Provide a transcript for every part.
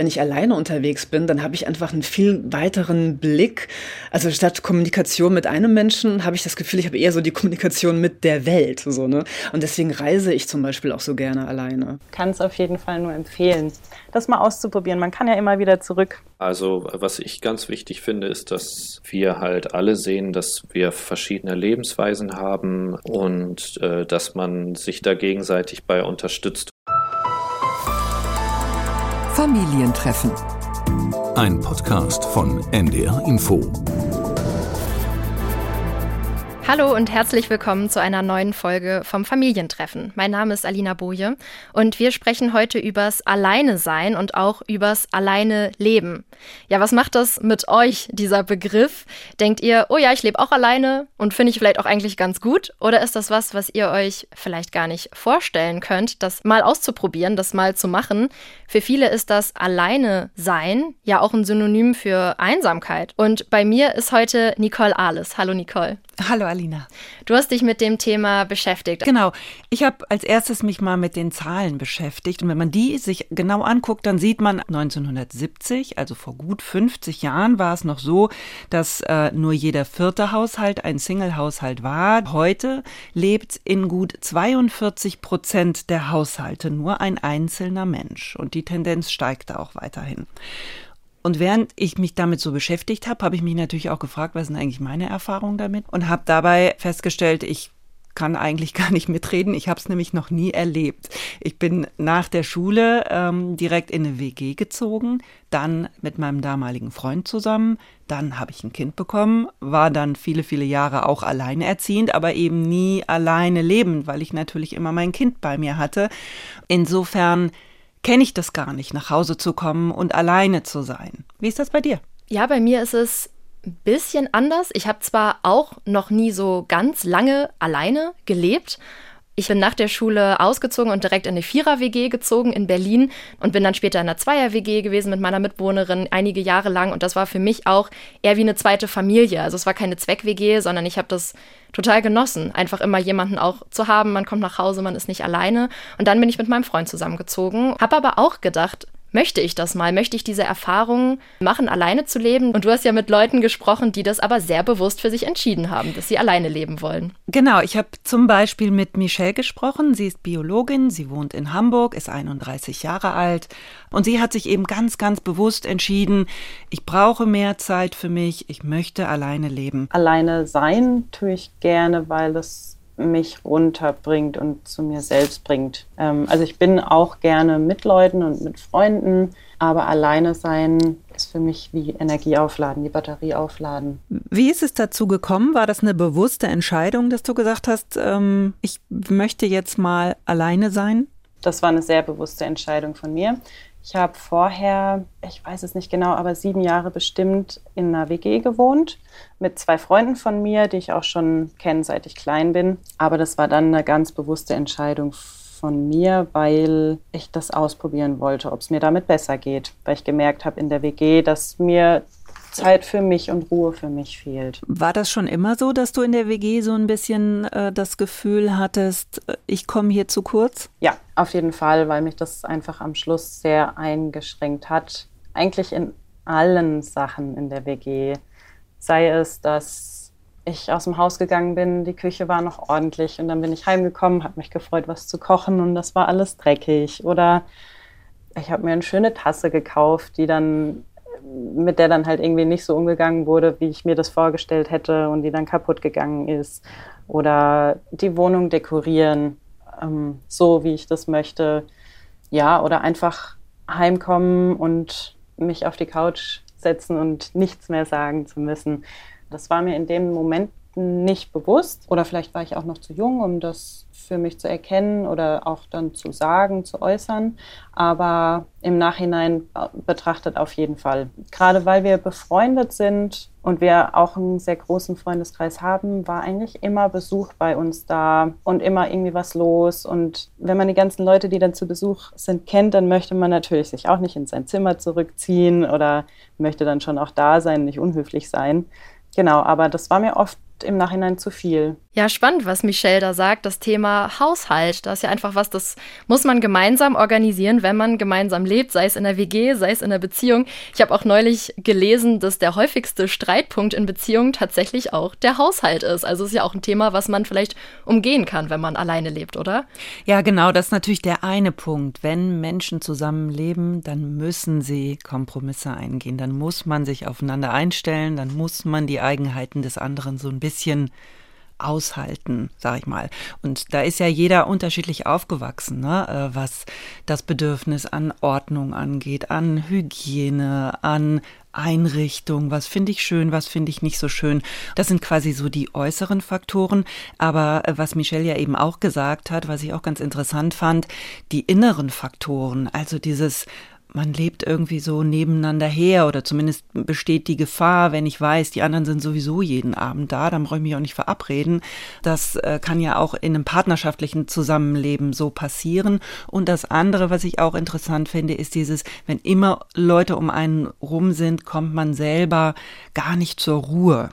Wenn ich alleine unterwegs bin, dann habe ich einfach einen viel weiteren Blick. Also statt Kommunikation mit einem Menschen habe ich das Gefühl, ich habe eher so die Kommunikation mit der Welt. So, ne? Und deswegen reise ich zum Beispiel auch so gerne alleine. Kann es auf jeden Fall nur empfehlen, das mal auszuprobieren. Man kann ja immer wieder zurück. Also was ich ganz wichtig finde, ist, dass wir halt alle sehen, dass wir verschiedene Lebensweisen haben und äh, dass man sich da gegenseitig bei unterstützt. Familientreffen. Ein Podcast von NDR Info. Hallo und herzlich willkommen zu einer neuen Folge vom Familientreffen. Mein Name ist Alina Boje und wir sprechen heute übers Alleine sein und auch übers Alleine leben. Ja, was macht das mit euch, dieser Begriff? Denkt ihr, oh ja, ich lebe auch alleine und finde ich vielleicht auch eigentlich ganz gut? Oder ist das was, was ihr euch vielleicht gar nicht vorstellen könnt, das mal auszuprobieren, das mal zu machen? Für viele ist das Alleine sein ja auch ein Synonym für Einsamkeit. Und bei mir ist heute Nicole Ahles. Hallo Nicole. Hallo Alina. Du hast dich mit dem Thema beschäftigt. Genau. Ich habe als erstes mich mal mit den Zahlen beschäftigt. Und wenn man die sich genau anguckt, dann sieht man 1970, also vor gut 50 Jahren, war es noch so, dass äh, nur jeder vierte Haushalt ein Single-Haushalt war. Heute lebt in gut 42 Prozent der Haushalte nur ein einzelner Mensch. Und die Tendenz steigt auch weiterhin. Und während ich mich damit so beschäftigt habe, habe ich mich natürlich auch gefragt, was sind eigentlich meine Erfahrungen damit? Und habe dabei festgestellt, ich kann eigentlich gar nicht mitreden. Ich habe es nämlich noch nie erlebt. Ich bin nach der Schule ähm, direkt in eine WG gezogen, dann mit meinem damaligen Freund zusammen. Dann habe ich ein Kind bekommen, war dann viele, viele Jahre auch alleinerziehend, aber eben nie alleine lebend, weil ich natürlich immer mein Kind bei mir hatte. Insofern kenne ich das gar nicht, nach Hause zu kommen und alleine zu sein. Wie ist das bei dir? Ja, bei mir ist es ein bisschen anders. Ich habe zwar auch noch nie so ganz lange alleine gelebt, ich bin nach der Schule ausgezogen und direkt in eine Vierer-WG gezogen in Berlin und bin dann später in einer Zweier-WG gewesen mit meiner Mitbewohnerin einige Jahre lang. Und das war für mich auch eher wie eine zweite Familie. Also es war keine Zweck-WG, sondern ich habe das total genossen, einfach immer jemanden auch zu haben. Man kommt nach Hause, man ist nicht alleine. Und dann bin ich mit meinem Freund zusammengezogen, habe aber auch gedacht, möchte ich das mal? Möchte ich diese Erfahrung machen, alleine zu leben? Und du hast ja mit Leuten gesprochen, die das aber sehr bewusst für sich entschieden haben, dass sie alleine leben wollen. Genau, ich habe zum Beispiel mit Michelle gesprochen. Sie ist Biologin, sie wohnt in Hamburg, ist 31 Jahre alt und sie hat sich eben ganz, ganz bewusst entschieden, ich brauche mehr Zeit für mich, ich möchte alleine leben. Alleine sein tue ich gerne, weil das mich runterbringt und zu mir selbst bringt. Ähm, also ich bin auch gerne mit Leuten und mit Freunden, aber alleine sein ist für mich wie Energie aufladen, die Batterie aufladen. Wie ist es dazu gekommen? War das eine bewusste Entscheidung, dass du gesagt hast, ähm, ich möchte jetzt mal alleine sein? Das war eine sehr bewusste Entscheidung von mir. Ich habe vorher, ich weiß es nicht genau, aber sieben Jahre bestimmt in einer WG gewohnt mit zwei Freunden von mir, die ich auch schon kenne, seit ich klein bin. Aber das war dann eine ganz bewusste Entscheidung von mir, weil ich das ausprobieren wollte, ob es mir damit besser geht. Weil ich gemerkt habe in der WG, dass mir Zeit für mich und Ruhe für mich fehlt. War das schon immer so, dass du in der WG so ein bisschen äh, das Gefühl hattest, äh, ich komme hier zu kurz? Ja, auf jeden Fall, weil mich das einfach am Schluss sehr eingeschränkt hat. Eigentlich in allen Sachen in der WG. Sei es, dass ich aus dem Haus gegangen bin, die Küche war noch ordentlich und dann bin ich heimgekommen, habe mich gefreut, was zu kochen und das war alles dreckig. Oder ich habe mir eine schöne Tasse gekauft, die dann mit der dann halt irgendwie nicht so umgegangen wurde, wie ich mir das vorgestellt hätte und die dann kaputt gegangen ist. Oder die Wohnung dekorieren, ähm, so wie ich das möchte. Ja, oder einfach heimkommen und mich auf die Couch setzen und nichts mehr sagen zu müssen. Das war mir in dem Moment nicht bewusst. Oder vielleicht war ich auch noch zu jung, um das für mich zu erkennen oder auch dann zu sagen, zu äußern. Aber im Nachhinein äh, betrachtet auf jeden Fall. Gerade weil wir befreundet sind und wir auch einen sehr großen Freundeskreis haben, war eigentlich immer Besuch bei uns da und immer irgendwie was los. Und wenn man die ganzen Leute, die dann zu Besuch sind, kennt, dann möchte man natürlich sich auch nicht in sein Zimmer zurückziehen oder möchte dann schon auch da sein, nicht unhöflich sein. Genau, aber das war mir oft im Nachhinein zu viel. Ja, spannend, was Michelle da sagt, das Thema Haushalt. Das ist ja einfach was, das muss man gemeinsam organisieren, wenn man gemeinsam lebt, sei es in der WG, sei es in der Beziehung. Ich habe auch neulich gelesen, dass der häufigste Streitpunkt in Beziehungen tatsächlich auch der Haushalt ist. Also ist ja auch ein Thema, was man vielleicht umgehen kann, wenn man alleine lebt, oder? Ja, genau, das ist natürlich der eine Punkt. Wenn Menschen zusammenleben, dann müssen sie Kompromisse eingehen, dann muss man sich aufeinander einstellen, dann muss man die Eigenheiten des anderen so ein bisschen aushalten, sag ich mal. Und da ist ja jeder unterschiedlich aufgewachsen, ne? Äh, was das Bedürfnis an Ordnung angeht, an Hygiene, an Einrichtung, was finde ich schön, was finde ich nicht so schön. Das sind quasi so die äußeren Faktoren. Aber äh, was Michelle ja eben auch gesagt hat, was ich auch ganz interessant fand, die inneren Faktoren, also dieses man lebt irgendwie so nebeneinander her oder zumindest besteht die Gefahr, wenn ich weiß, die anderen sind sowieso jeden Abend da, dann brauche ich mich auch nicht verabreden. Das äh, kann ja auch in einem partnerschaftlichen Zusammenleben so passieren. Und das andere, was ich auch interessant finde, ist dieses, wenn immer Leute um einen rum sind, kommt man selber gar nicht zur Ruhe.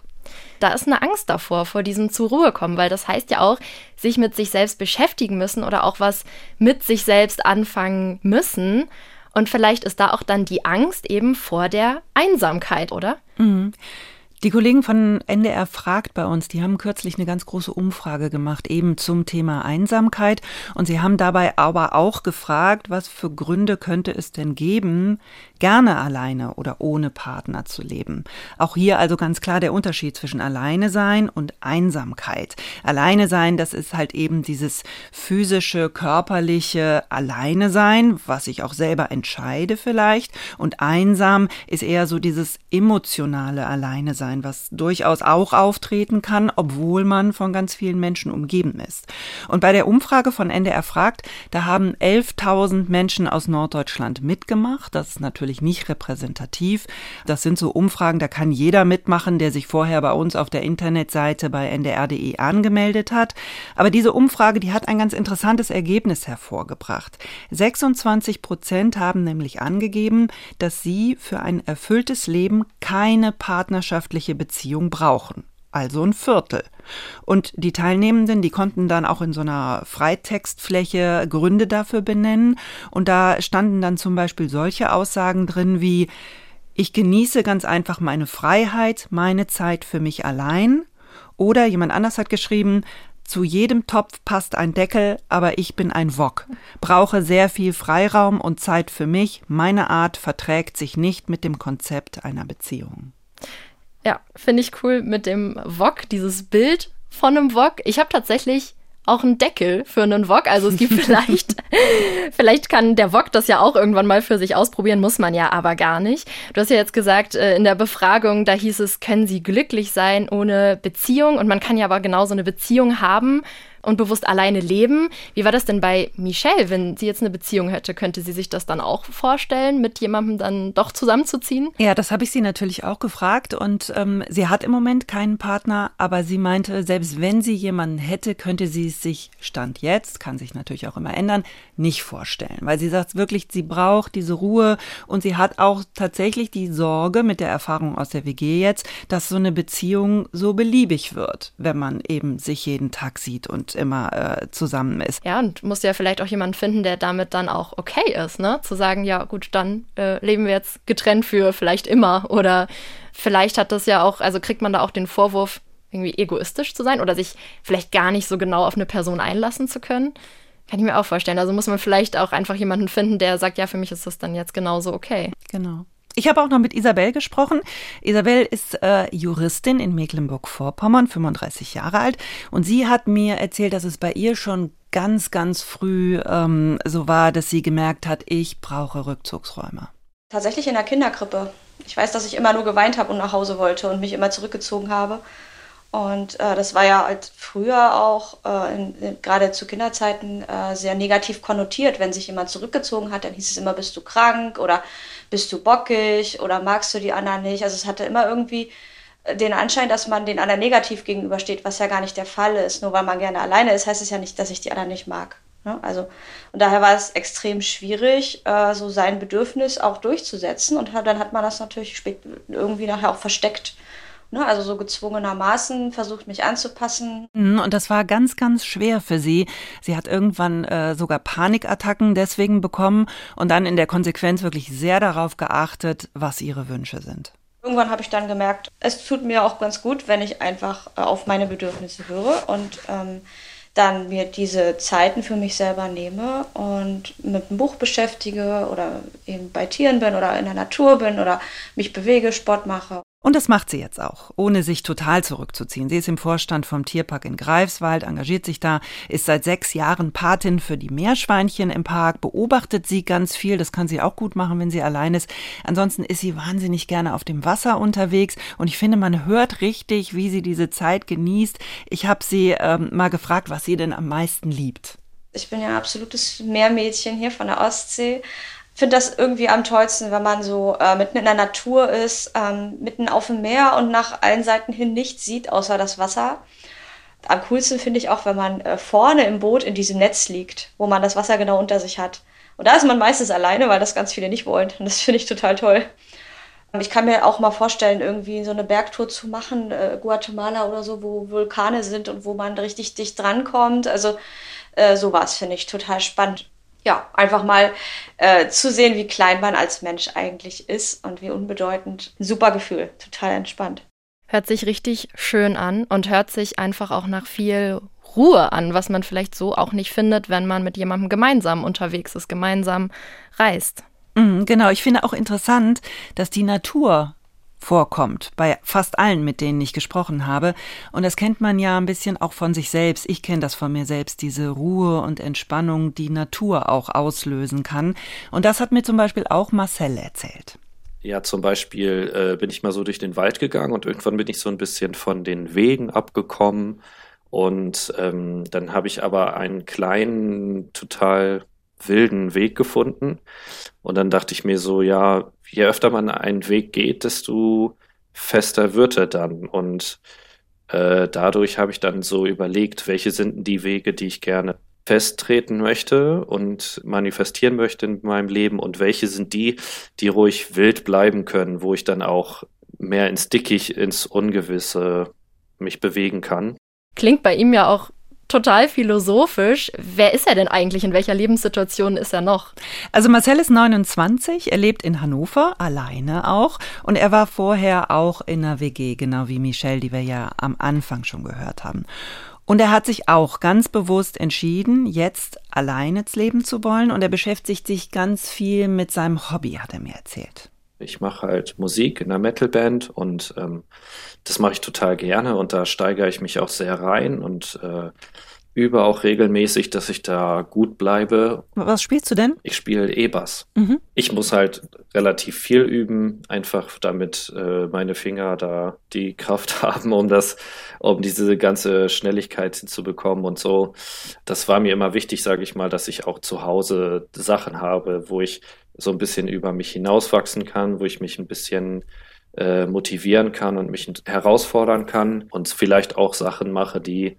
Da ist eine Angst davor, vor diesem zur Ruhe kommen, weil das heißt ja auch, sich mit sich selbst beschäftigen müssen oder auch was mit sich selbst anfangen müssen. Und vielleicht ist da auch dann die Angst eben vor der Einsamkeit, oder? Mhm. Die Kollegen von NDR fragt bei uns, die haben kürzlich eine ganz große Umfrage gemacht, eben zum Thema Einsamkeit. Und sie haben dabei aber auch gefragt, was für Gründe könnte es denn geben, gerne alleine oder ohne Partner zu leben. Auch hier also ganz klar der Unterschied zwischen alleine sein und Einsamkeit. Alleine sein, das ist halt eben dieses physische, körperliche Alleine sein, was ich auch selber entscheide vielleicht. Und einsam ist eher so dieses emotionale Alleine sein was durchaus auch auftreten kann, obwohl man von ganz vielen Menschen umgeben ist. Und bei der Umfrage von NDR fragt, da haben 11.000 Menschen aus Norddeutschland mitgemacht. Das ist natürlich nicht repräsentativ. Das sind so Umfragen, da kann jeder mitmachen, der sich vorher bei uns auf der Internetseite bei ndr.de angemeldet hat. Aber diese Umfrage, die hat ein ganz interessantes Ergebnis hervorgebracht. 26 Prozent haben nämlich angegeben, dass sie für ein erfülltes Leben keine partnerschaftliche Beziehung brauchen. Also ein Viertel. Und die Teilnehmenden, die konnten dann auch in so einer Freitextfläche Gründe dafür benennen. Und da standen dann zum Beispiel solche Aussagen drin wie, ich genieße ganz einfach meine Freiheit, meine Zeit für mich allein. Oder jemand anders hat geschrieben, zu jedem Topf passt ein Deckel, aber ich bin ein Wok. Brauche sehr viel Freiraum und Zeit für mich. Meine Art verträgt sich nicht mit dem Konzept einer Beziehung. Ja, finde ich cool mit dem Wok, dieses Bild von einem Wok. Ich habe tatsächlich auch einen Deckel für einen Wok. Also es gibt vielleicht, vielleicht kann der Wok das ja auch irgendwann mal für sich ausprobieren, muss man ja aber gar nicht. Du hast ja jetzt gesagt, äh, in der Befragung, da hieß es, können Sie glücklich sein ohne Beziehung? Und man kann ja aber genauso eine Beziehung haben und bewusst alleine leben. Wie war das denn bei Michelle, wenn sie jetzt eine Beziehung hätte? Könnte sie sich das dann auch vorstellen, mit jemandem dann doch zusammenzuziehen? Ja, das habe ich sie natürlich auch gefragt und ähm, sie hat im Moment keinen Partner, aber sie meinte, selbst wenn sie jemanden hätte, könnte sie es sich Stand jetzt, kann sich natürlich auch immer ändern, nicht vorstellen, weil sie sagt wirklich, sie braucht diese Ruhe und sie hat auch tatsächlich die Sorge mit der Erfahrung aus der WG jetzt, dass so eine Beziehung so beliebig wird, wenn man eben sich jeden Tag sieht und immer äh, zusammen ist. Ja, und muss ja vielleicht auch jemanden finden, der damit dann auch okay ist, ne? Zu sagen, ja gut, dann äh, leben wir jetzt getrennt für vielleicht immer oder vielleicht hat das ja auch, also kriegt man da auch den Vorwurf, irgendwie egoistisch zu sein oder sich vielleicht gar nicht so genau auf eine Person einlassen zu können. Kann ich mir auch vorstellen. Also muss man vielleicht auch einfach jemanden finden, der sagt, ja, für mich ist das dann jetzt genauso okay. Genau. Ich habe auch noch mit Isabel gesprochen. Isabel ist äh, Juristin in Mecklenburg-Vorpommern, 35 Jahre alt. Und sie hat mir erzählt, dass es bei ihr schon ganz, ganz früh ähm, so war, dass sie gemerkt hat, ich brauche Rückzugsräume. Tatsächlich in der Kinderkrippe. Ich weiß, dass ich immer nur geweint habe und nach Hause wollte und mich immer zurückgezogen habe. Und äh, das war ja halt früher auch, äh, gerade zu Kinderzeiten, äh, sehr negativ konnotiert. Wenn sich jemand zurückgezogen hat, dann hieß es immer, bist du krank oder bist du bockig oder magst du die anderen nicht. Also es hatte immer irgendwie äh, den Anschein, dass man den anderen negativ gegenübersteht, was ja gar nicht der Fall ist. Nur weil man gerne alleine ist, heißt es ja nicht, dass ich die anderen nicht mag. Ne? Also, und daher war es extrem schwierig, äh, so sein Bedürfnis auch durchzusetzen. Und dann hat man das natürlich irgendwie nachher auch versteckt Ne, also so gezwungenermaßen versucht, mich anzupassen. Mhm, und das war ganz, ganz schwer für sie. Sie hat irgendwann äh, sogar Panikattacken deswegen bekommen und dann in der Konsequenz wirklich sehr darauf geachtet, was ihre Wünsche sind. Irgendwann habe ich dann gemerkt, es tut mir auch ganz gut, wenn ich einfach äh, auf meine Bedürfnisse höre und ähm, dann mir diese Zeiten für mich selber nehme und mit einem Buch beschäftige oder eben bei Tieren bin oder in der Natur bin oder mich bewege, Sport mache. Und das macht sie jetzt auch, ohne sich total zurückzuziehen. Sie ist im Vorstand vom Tierpark in Greifswald, engagiert sich da, ist seit sechs Jahren Patin für die Meerschweinchen im Park, beobachtet sie ganz viel. Das kann sie auch gut machen, wenn sie allein ist. Ansonsten ist sie wahnsinnig gerne auf dem Wasser unterwegs. Und ich finde, man hört richtig, wie sie diese Zeit genießt. Ich habe sie ähm, mal gefragt, was sie denn am meisten liebt. Ich bin ja absolutes Meermädchen hier von der Ostsee finde das irgendwie am tollsten, wenn man so äh, mitten in der Natur ist, ähm, mitten auf dem Meer und nach allen Seiten hin nichts sieht, außer das Wasser. Am coolsten finde ich auch, wenn man äh, vorne im Boot in diesem Netz liegt, wo man das Wasser genau unter sich hat. Und da ist man meistens alleine, weil das ganz viele nicht wollen. Und das finde ich total toll. Ich kann mir auch mal vorstellen, irgendwie so eine Bergtour zu machen, äh, Guatemala oder so, wo Vulkane sind und wo man richtig dicht drankommt. Also äh, sowas finde ich total spannend ja, einfach mal äh, zu sehen, wie klein man als Mensch eigentlich ist und wie unbedeutend. Super Gefühl, total entspannt. Hört sich richtig schön an und hört sich einfach auch nach viel Ruhe an, was man vielleicht so auch nicht findet, wenn man mit jemandem gemeinsam unterwegs ist, gemeinsam reist. Mhm, genau, ich finde auch interessant, dass die Natur vorkommt, bei fast allen, mit denen ich gesprochen habe. Und das kennt man ja ein bisschen auch von sich selbst. Ich kenne das von mir selbst, diese Ruhe und Entspannung, die Natur auch auslösen kann. Und das hat mir zum Beispiel auch Marcel erzählt. Ja, zum Beispiel äh, bin ich mal so durch den Wald gegangen und irgendwann bin ich so ein bisschen von den Wegen abgekommen. Und ähm, dann habe ich aber einen kleinen, total wilden Weg gefunden. Und dann dachte ich mir so, ja, je öfter man einen Weg geht, desto fester wird er dann. Und äh, dadurch habe ich dann so überlegt, welche sind die Wege, die ich gerne festtreten möchte und manifestieren möchte in meinem Leben und welche sind die, die ruhig wild bleiben können, wo ich dann auch mehr ins Dickicht, ins Ungewisse mich bewegen kann. Klingt bei ihm ja auch total philosophisch. Wer ist er denn eigentlich? In welcher Lebenssituation ist er noch? Also Marcel ist 29, er lebt in Hannover, alleine auch. Und er war vorher auch in einer WG, genau wie Michelle, die wir ja am Anfang schon gehört haben. Und er hat sich auch ganz bewusst entschieden, jetzt alleine leben zu wollen. Und er beschäftigt sich ganz viel mit seinem Hobby, hat er mir erzählt. Ich mache halt Musik in einer Metalband und ähm, das mache ich total gerne und da steigere ich mich auch sehr rein und äh, übe auch regelmäßig, dass ich da gut bleibe. Was spielst du denn? Ich spiele E-Bass. Mhm. Ich muss halt relativ viel üben, einfach damit äh, meine Finger da die Kraft haben, um das, um diese ganze Schnelligkeit hinzubekommen und so. Das war mir immer wichtig, sage ich mal, dass ich auch zu Hause Sachen habe, wo ich so ein bisschen über mich hinauswachsen kann, wo ich mich ein bisschen äh, motivieren kann und mich herausfordern kann und vielleicht auch Sachen mache, die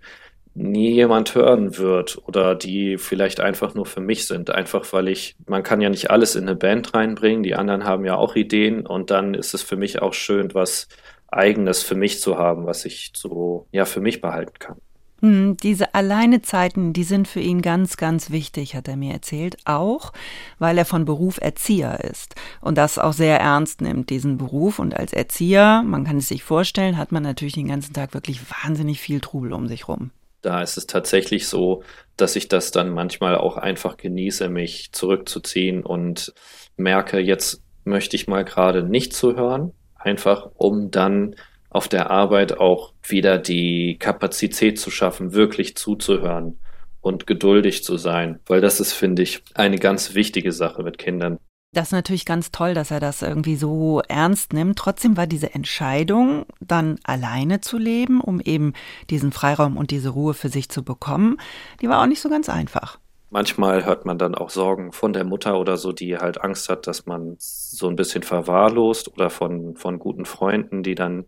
nie jemand hören wird oder die vielleicht einfach nur für mich sind. Einfach weil ich, man kann ja nicht alles in eine Band reinbringen, die anderen haben ja auch Ideen und dann ist es für mich auch schön, was eigenes für mich zu haben, was ich so, ja, für mich behalten kann. Hm, diese Alleinezeiten, die sind für ihn ganz, ganz wichtig, hat er mir erzählt. Auch, weil er von Beruf Erzieher ist und das auch sehr ernst nimmt, diesen Beruf. Und als Erzieher, man kann es sich vorstellen, hat man natürlich den ganzen Tag wirklich wahnsinnig viel Trubel um sich rum. Da ist es tatsächlich so, dass ich das dann manchmal auch einfach genieße, mich zurückzuziehen und merke, jetzt möchte ich mal gerade nicht zuhören, einfach um dann auf der Arbeit auch wieder die Kapazität zu schaffen, wirklich zuzuhören und geduldig zu sein, weil das ist, finde ich, eine ganz wichtige Sache mit Kindern. Das ist natürlich ganz toll, dass er das irgendwie so ernst nimmt. Trotzdem war diese Entscheidung, dann alleine zu leben, um eben diesen Freiraum und diese Ruhe für sich zu bekommen, die war auch nicht so ganz einfach. Manchmal hört man dann auch Sorgen von der Mutter oder so, die halt Angst hat, dass man so ein bisschen verwahrlost oder von, von guten Freunden, die dann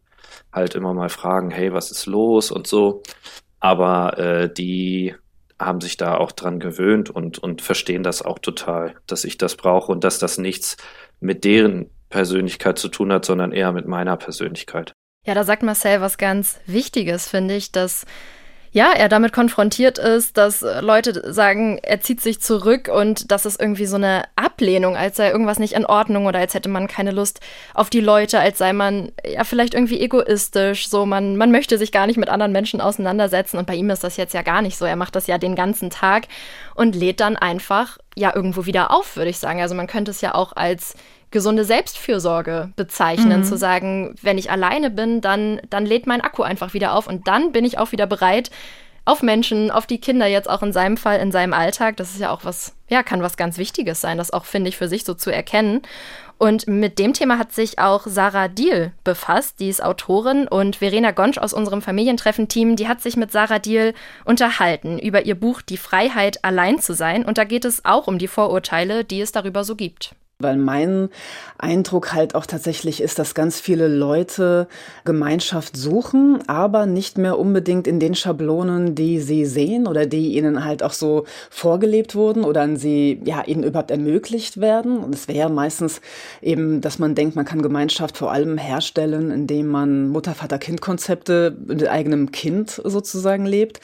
halt immer mal fragen, hey, was ist los und so. Aber äh, die haben sich da auch dran gewöhnt und, und verstehen das auch total, dass ich das brauche und dass das nichts mit deren Persönlichkeit zu tun hat, sondern eher mit meiner Persönlichkeit. Ja, da sagt Marcel was ganz Wichtiges, finde ich, dass ja, er damit konfrontiert ist, dass Leute sagen, er zieht sich zurück und das ist irgendwie so eine Ablehnung, als sei irgendwas nicht in Ordnung oder als hätte man keine Lust auf die Leute, als sei man ja vielleicht irgendwie egoistisch, so man, man möchte sich gar nicht mit anderen Menschen auseinandersetzen und bei ihm ist das jetzt ja gar nicht so. Er macht das ja den ganzen Tag und lädt dann einfach ja irgendwo wieder auf, würde ich sagen. Also man könnte es ja auch als gesunde Selbstfürsorge bezeichnen, mhm. zu sagen, wenn ich alleine bin, dann, dann lädt mein Akku einfach wieder auf und dann bin ich auch wieder bereit, auf Menschen, auf die Kinder jetzt auch in seinem Fall, in seinem Alltag. Das ist ja auch was, ja, kann was ganz Wichtiges sein, das auch, finde ich, für sich so zu erkennen. Und mit dem Thema hat sich auch Sarah Diel befasst. Die ist Autorin und Verena Gonsch aus unserem Familientreffen-Team, die hat sich mit Sarah Diel unterhalten über ihr Buch Die Freiheit, allein zu sein. Und da geht es auch um die Vorurteile, die es darüber so gibt. Weil mein Eindruck halt auch tatsächlich ist, dass ganz viele Leute Gemeinschaft suchen, aber nicht mehr unbedingt in den Schablonen, die sie sehen oder die ihnen halt auch so vorgelebt wurden oder an sie, ja, ihnen überhaupt ermöglicht werden. Und es wäre meistens eben, dass man denkt, man kann Gemeinschaft vor allem herstellen, indem man Mutter-Vater-Kind-Konzepte mit eigenem Kind sozusagen lebt.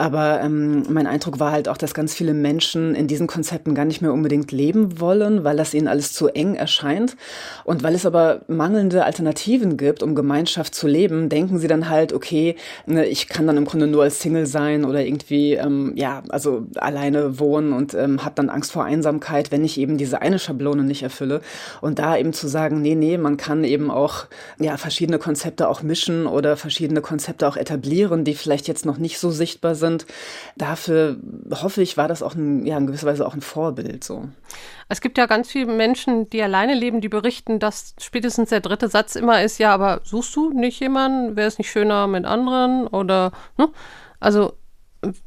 Aber ähm, mein Eindruck war halt auch, dass ganz viele Menschen in diesen Konzepten gar nicht mehr unbedingt leben wollen, weil das ihnen alles zu eng erscheint. Und weil es aber mangelnde Alternativen gibt, um Gemeinschaft zu leben, denken sie dann halt, okay, ne, ich kann dann im Grunde nur als Single sein oder irgendwie, ähm, ja, also alleine wohnen und ähm, habe dann Angst vor Einsamkeit, wenn ich eben diese eine Schablone nicht erfülle. Und da eben zu sagen, nee, nee, man kann eben auch ja, verschiedene Konzepte auch mischen oder verschiedene Konzepte auch etablieren, die vielleicht jetzt noch nicht so sichtbar sind. Dafür hoffe ich, war das auch ein, ja, in gewisser Weise auch ein Vorbild so. Es gibt ja ganz viele Menschen, die alleine leben, die berichten, dass spätestens der dritte Satz immer ist, ja, aber suchst du nicht jemanden? Wäre es nicht schöner mit anderen? Oder, ne? Also,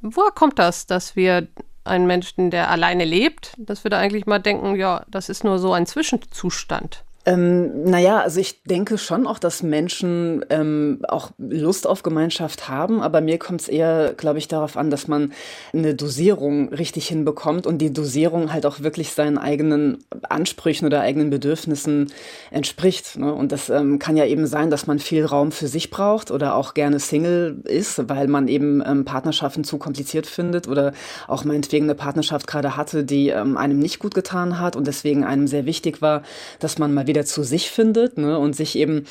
woher kommt das, dass wir einen Menschen, der alleine lebt, dass wir da eigentlich mal denken, ja, das ist nur so ein Zwischenzustand? Ähm, naja, also ich denke schon auch, dass Menschen ähm, auch Lust auf Gemeinschaft haben, aber mir kommt es eher, glaube ich, darauf an, dass man eine Dosierung richtig hinbekommt und die Dosierung halt auch wirklich seinen eigenen Ansprüchen oder eigenen Bedürfnissen entspricht. Ne? Und das ähm, kann ja eben sein, dass man viel Raum für sich braucht oder auch gerne Single ist, weil man eben ähm, Partnerschaften zu kompliziert findet oder auch meinetwegen eine Partnerschaft gerade hatte, die ähm, einem nicht gut getan hat und deswegen einem sehr wichtig war, dass man mal wieder zu sich findet ne, und sich eben,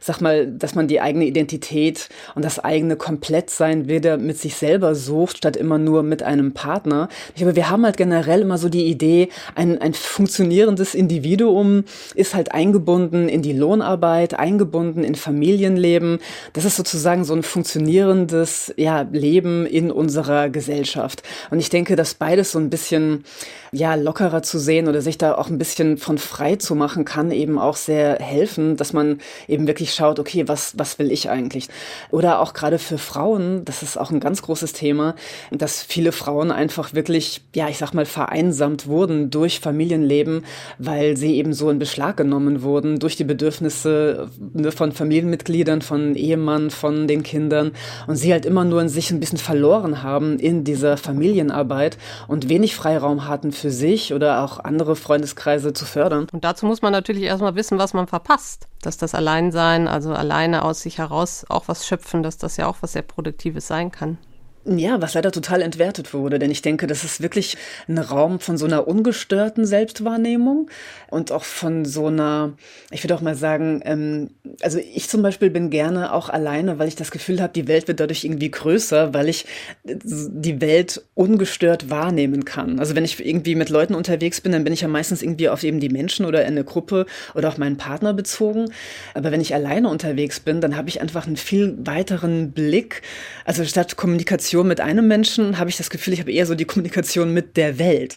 sag mal, dass man die eigene Identität und das eigene Komplettsein wieder mit sich selber sucht, statt immer nur mit einem Partner. Ich glaube, wir haben halt generell immer so die Idee, ein, ein funktionierendes Individuum ist halt eingebunden in die Lohnarbeit, eingebunden in Familienleben. Das ist sozusagen so ein funktionierendes ja, Leben in unserer Gesellschaft. Und ich denke, dass beides so ein bisschen ja, lockerer zu sehen oder sich da auch ein bisschen von frei zu machen, kann eben auch sehr helfen, dass man eben wirklich schaut, okay, was, was will ich eigentlich? Oder auch gerade für Frauen, das ist auch ein ganz großes Thema, dass viele Frauen einfach wirklich, ja, ich sag mal, vereinsamt wurden durch Familienleben, weil sie eben so in Beschlag genommen wurden durch die Bedürfnisse ne, von Familienmitgliedern, von Ehemann, von den Kindern und sie halt immer nur in sich ein bisschen verloren haben in dieser Familienarbeit und wenig Freiraum hatten für sich oder auch andere Freundeskreise zu fördern. Und dazu muss man natürlich erstmal wissen, was man verpasst. Dass das Alleinsein, also alleine aus sich heraus auch was schöpfen, dass das ja auch was sehr Produktives sein kann. Ja, was leider total entwertet wurde, denn ich denke, das ist wirklich ein Raum von so einer ungestörten Selbstwahrnehmung und auch von so einer, ich würde auch mal sagen, ähm, also ich zum Beispiel bin gerne auch alleine, weil ich das Gefühl habe, die Welt wird dadurch irgendwie größer, weil ich die Welt ungestört wahrnehmen kann. Also wenn ich irgendwie mit Leuten unterwegs bin, dann bin ich ja meistens irgendwie auf eben die Menschen oder in eine Gruppe oder auf meinen Partner bezogen. Aber wenn ich alleine unterwegs bin, dann habe ich einfach einen viel weiteren Blick. Also statt Kommunikation Kommunikation mit einem Menschen habe ich das Gefühl, ich habe eher so die Kommunikation mit der Welt.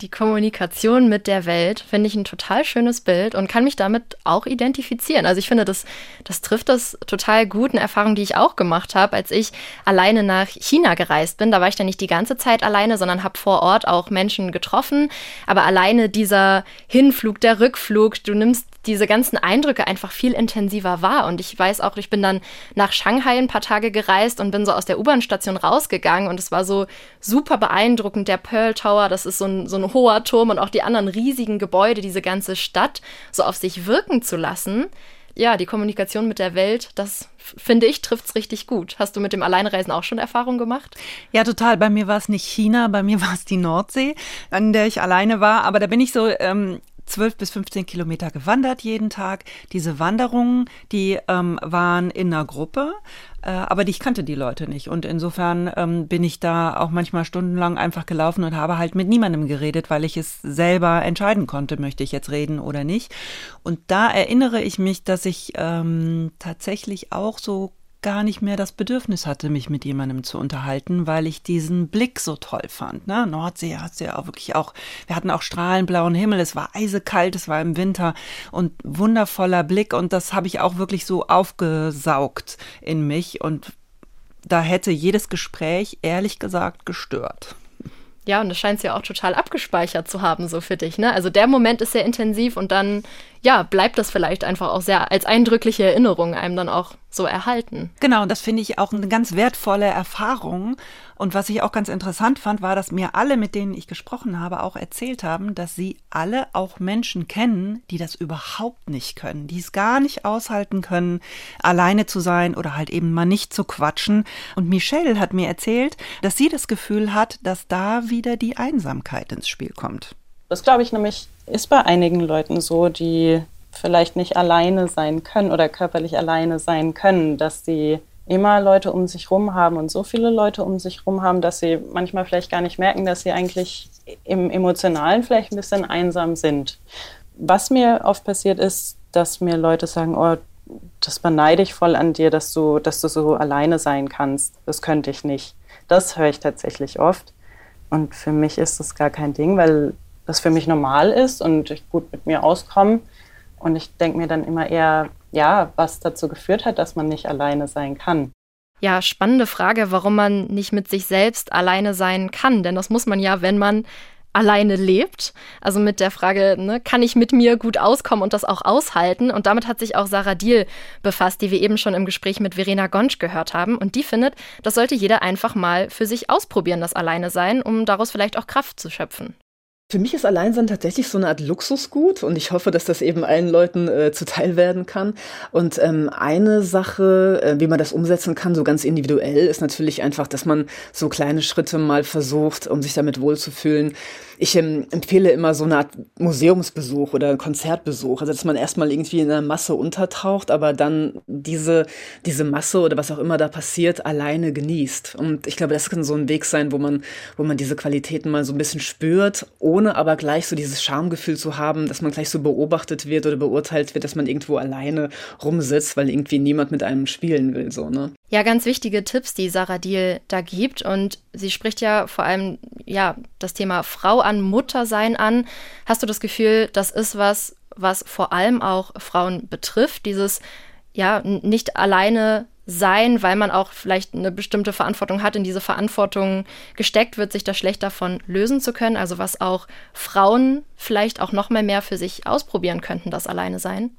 Die Kommunikation mit der Welt finde ich ein total schönes Bild und kann mich damit auch identifizieren. Also ich finde, das, das trifft das total gut. Eine Erfahrung, die ich auch gemacht habe, als ich alleine nach China gereist bin. Da war ich dann nicht die ganze Zeit alleine, sondern habe vor Ort auch Menschen getroffen. Aber alleine dieser Hinflug, der Rückflug, du nimmst diese ganzen Eindrücke einfach viel intensiver wahr. Und ich weiß auch, ich bin dann nach Shanghai ein paar Tage gereist und bin so aus der U-Bahn-Station rausgegangen und es war so super beeindruckend. Der Pearl Tower, das ist so ein, so ein hoher Turm und auch die anderen riesigen Gebäude, diese ganze Stadt so auf sich wirken zu lassen ja, die Kommunikation mit der Welt, das finde ich, trifft es richtig gut. Hast du mit dem Alleinreisen auch schon Erfahrungen gemacht? Ja, total. Bei mir war es nicht China, bei mir war es die Nordsee, an der ich alleine war. Aber da bin ich so ähm, 12 bis 15 Kilometer gewandert jeden Tag. Diese Wanderungen, die ähm, waren in einer Gruppe, äh, aber ich kannte die Leute nicht. Und insofern ähm, bin ich da auch manchmal stundenlang einfach gelaufen und habe halt mit niemandem geredet, weil ich es selber entscheiden konnte, möchte ich jetzt reden oder nicht. Und da erinnere ich mich, dass ich ähm, tatsächlich auch so gar nicht mehr das Bedürfnis hatte, mich mit jemandem zu unterhalten, weil ich diesen Blick so toll fand. Ne? Nordsee hat ja auch wirklich auch, wir hatten auch strahlenblauen Himmel, es war eisekalt, es war im Winter und wundervoller Blick und das habe ich auch wirklich so aufgesaugt in mich und da hätte jedes Gespräch ehrlich gesagt gestört. Ja, und das scheint es ja auch total abgespeichert zu haben, so für dich. Ne? Also der Moment ist sehr intensiv und dann, ja, bleibt das vielleicht einfach auch sehr als eindrückliche Erinnerung einem dann auch so erhalten. Genau, und das finde ich auch eine ganz wertvolle Erfahrung. Und was ich auch ganz interessant fand, war, dass mir alle, mit denen ich gesprochen habe, auch erzählt haben, dass sie alle auch Menschen kennen, die das überhaupt nicht können, die es gar nicht aushalten können, alleine zu sein oder halt eben mal nicht zu quatschen. Und Michelle hat mir erzählt, dass sie das Gefühl hat, dass da wieder die Einsamkeit ins Spiel kommt. Das glaube ich nämlich ist bei einigen Leuten so, die vielleicht nicht alleine sein können oder körperlich alleine sein können, dass sie immer Leute um sich rum haben und so viele Leute um sich rum haben, dass sie manchmal vielleicht gar nicht merken, dass sie eigentlich im Emotionalen vielleicht ein bisschen einsam sind. Was mir oft passiert ist, dass mir Leute sagen, oh, das beneide ich voll an dir, dass du, dass du so alleine sein kannst. Das könnte ich nicht. Das höre ich tatsächlich oft. Und für mich ist das gar kein Ding, weil das für mich normal ist und ich gut mit mir auskomme. Und ich denke mir dann immer eher, ja, was dazu geführt hat, dass man nicht alleine sein kann. Ja, spannende Frage, warum man nicht mit sich selbst alleine sein kann. Denn das muss man ja, wenn man alleine lebt. Also mit der Frage, ne, kann ich mit mir gut auskommen und das auch aushalten? Und damit hat sich auch Sarah Diel befasst, die wir eben schon im Gespräch mit Verena Gonsch gehört haben. Und die findet, das sollte jeder einfach mal für sich ausprobieren, das Alleine sein, um daraus vielleicht auch Kraft zu schöpfen. Für mich ist Alleinsein tatsächlich so eine Art Luxusgut und ich hoffe, dass das eben allen Leuten äh, zuteil werden kann. Und ähm, eine Sache, äh, wie man das umsetzen kann, so ganz individuell, ist natürlich einfach, dass man so kleine Schritte mal versucht, um sich damit wohlzufühlen. Ich ähm, empfehle immer so eine Art Museumsbesuch oder Konzertbesuch, also dass man erstmal irgendwie in einer Masse untertaucht, aber dann diese, diese Masse oder was auch immer da passiert, alleine genießt. Und ich glaube, das kann so ein Weg sein, wo man, wo man diese Qualitäten mal so ein bisschen spürt, ohne aber gleich so dieses Schamgefühl zu haben, dass man gleich so beobachtet wird oder beurteilt wird, dass man irgendwo alleine rumsitzt, weil irgendwie niemand mit einem spielen will, so, ne? Ja, ganz wichtige Tipps, die Sarah Diel da gibt. Und sie spricht ja vor allem, ja, das Thema Frau an, Muttersein an. Hast du das Gefühl, das ist was, was vor allem auch Frauen betrifft? Dieses, ja, nicht alleine sein, weil man auch vielleicht eine bestimmte Verantwortung hat, in diese Verantwortung gesteckt wird, sich da schlecht davon lösen zu können. Also was auch Frauen vielleicht auch noch mal mehr für sich ausprobieren könnten, das alleine sein.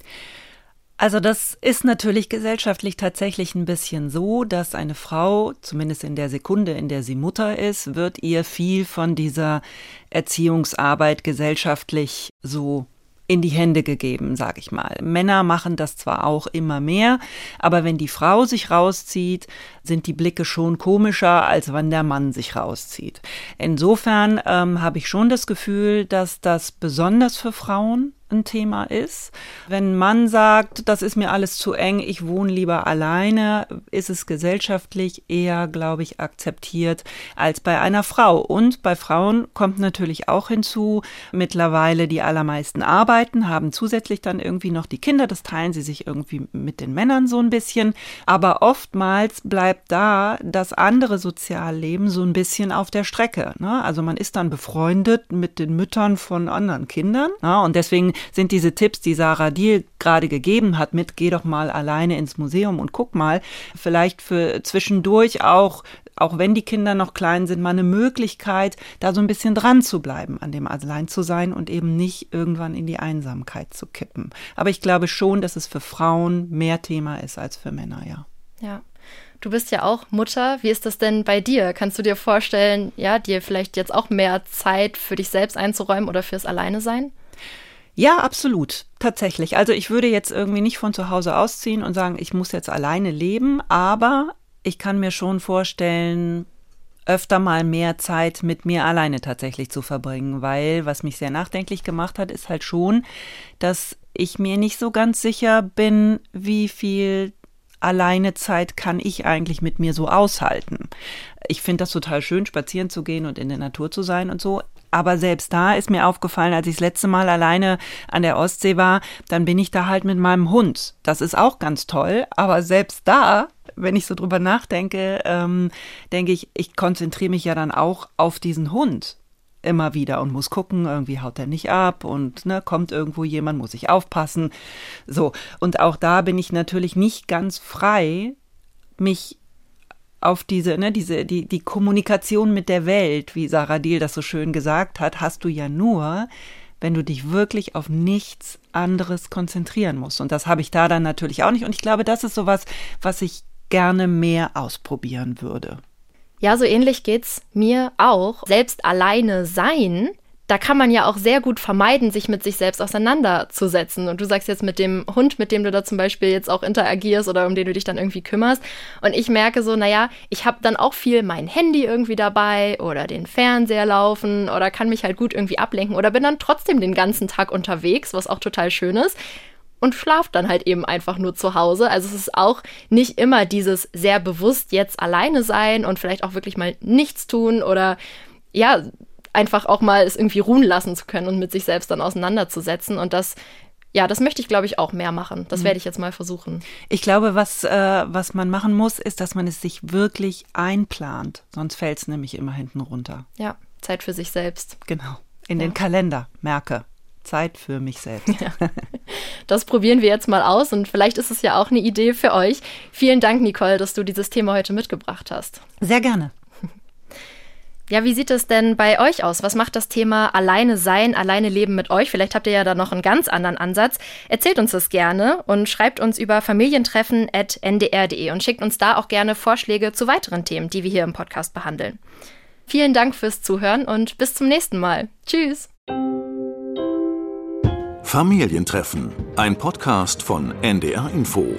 Also das ist natürlich gesellschaftlich tatsächlich ein bisschen so, dass eine Frau, zumindest in der Sekunde, in der sie Mutter ist, wird ihr viel von dieser Erziehungsarbeit gesellschaftlich so in die Hände gegeben, sag ich mal. Männer machen das zwar auch immer mehr, aber wenn die Frau sich rauszieht, sind die Blicke schon komischer, als wenn der Mann sich rauszieht. Insofern ähm, habe ich schon das Gefühl, dass das besonders für Frauen ein Thema ist. Wenn ein Mann sagt, das ist mir alles zu eng, ich wohne lieber alleine, ist es gesellschaftlich eher, glaube ich, akzeptiert als bei einer Frau. Und bei Frauen kommt natürlich auch hinzu, mittlerweile die allermeisten arbeiten, haben zusätzlich dann irgendwie noch die Kinder, das teilen sie sich irgendwie mit den Männern so ein bisschen. Aber oftmals bleibt da das andere Sozialleben so ein bisschen auf der Strecke. Ne? Also man ist dann befreundet mit den Müttern von anderen Kindern. Ne? Und deswegen sind diese Tipps, die Sarah Diel gerade gegeben hat, mit geh doch mal alleine ins Museum und guck mal, vielleicht für zwischendurch auch auch wenn die Kinder noch klein sind, mal eine Möglichkeit, da so ein bisschen dran zu bleiben, an dem allein zu sein und eben nicht irgendwann in die Einsamkeit zu kippen. Aber ich glaube schon, dass es für Frauen mehr Thema ist als für Männer, ja. Ja. Du bist ja auch Mutter. Wie ist das denn bei dir? Kannst du dir vorstellen, ja, dir vielleicht jetzt auch mehr Zeit für dich selbst einzuräumen oder fürs Alleine sein? Ja, absolut. Tatsächlich. Also ich würde jetzt irgendwie nicht von zu Hause ausziehen und sagen, ich muss jetzt alleine leben, aber ich kann mir schon vorstellen, öfter mal mehr Zeit mit mir alleine tatsächlich zu verbringen, weil was mich sehr nachdenklich gemacht hat, ist halt schon, dass ich mir nicht so ganz sicher bin, wie viel alleine Zeit kann ich eigentlich mit mir so aushalten. Ich finde das total schön, spazieren zu gehen und in der Natur zu sein und so. Aber selbst da ist mir aufgefallen, als ich das letzte Mal alleine an der Ostsee war, dann bin ich da halt mit meinem Hund. Das ist auch ganz toll, aber selbst da, wenn ich so drüber nachdenke, ähm, denke ich, ich konzentriere mich ja dann auch auf diesen Hund immer wieder und muss gucken, irgendwie haut er nicht ab und ne, kommt irgendwo jemand, muss ich aufpassen. So. Und auch da bin ich natürlich nicht ganz frei, mich auf diese, ne, diese, die, die Kommunikation mit der Welt, wie Sarah Diel das so schön gesagt hat, hast du ja nur, wenn du dich wirklich auf nichts anderes konzentrieren musst. Und das habe ich da dann natürlich auch nicht. Und ich glaube, das ist sowas, was ich gerne mehr ausprobieren würde. Ja, so ähnlich geht's mir auch. Selbst alleine sein da kann man ja auch sehr gut vermeiden, sich mit sich selbst auseinanderzusetzen. Und du sagst jetzt mit dem Hund, mit dem du da zum Beispiel jetzt auch interagierst oder um den du dich dann irgendwie kümmerst. Und ich merke so, naja, ich habe dann auch viel mein Handy irgendwie dabei oder den Fernseher laufen oder kann mich halt gut irgendwie ablenken oder bin dann trotzdem den ganzen Tag unterwegs, was auch total schön ist und schlaft dann halt eben einfach nur zu Hause. Also es ist auch nicht immer dieses sehr bewusst jetzt alleine sein und vielleicht auch wirklich mal nichts tun oder ja, einfach auch mal es irgendwie ruhen lassen zu können und mit sich selbst dann auseinanderzusetzen. Und das ja, das möchte ich, glaube ich, auch mehr machen. Das mhm. werde ich jetzt mal versuchen. Ich glaube, was, äh, was man machen muss, ist, dass man es sich wirklich einplant. Sonst fällt es nämlich immer hinten runter. Ja, Zeit für sich selbst. Genau. In ja. den Kalender. Merke. Zeit für mich selbst. Ja. Das probieren wir jetzt mal aus und vielleicht ist es ja auch eine Idee für euch. Vielen Dank, Nicole, dass du dieses Thema heute mitgebracht hast. Sehr gerne. Ja, wie sieht es denn bei euch aus? Was macht das Thema alleine sein, alleine leben mit euch? Vielleicht habt ihr ja da noch einen ganz anderen Ansatz. Erzählt uns das gerne und schreibt uns über familientreffen.ndr.de und schickt uns da auch gerne Vorschläge zu weiteren Themen, die wir hier im Podcast behandeln. Vielen Dank fürs Zuhören und bis zum nächsten Mal. Tschüss. Familientreffen, ein Podcast von NDR Info.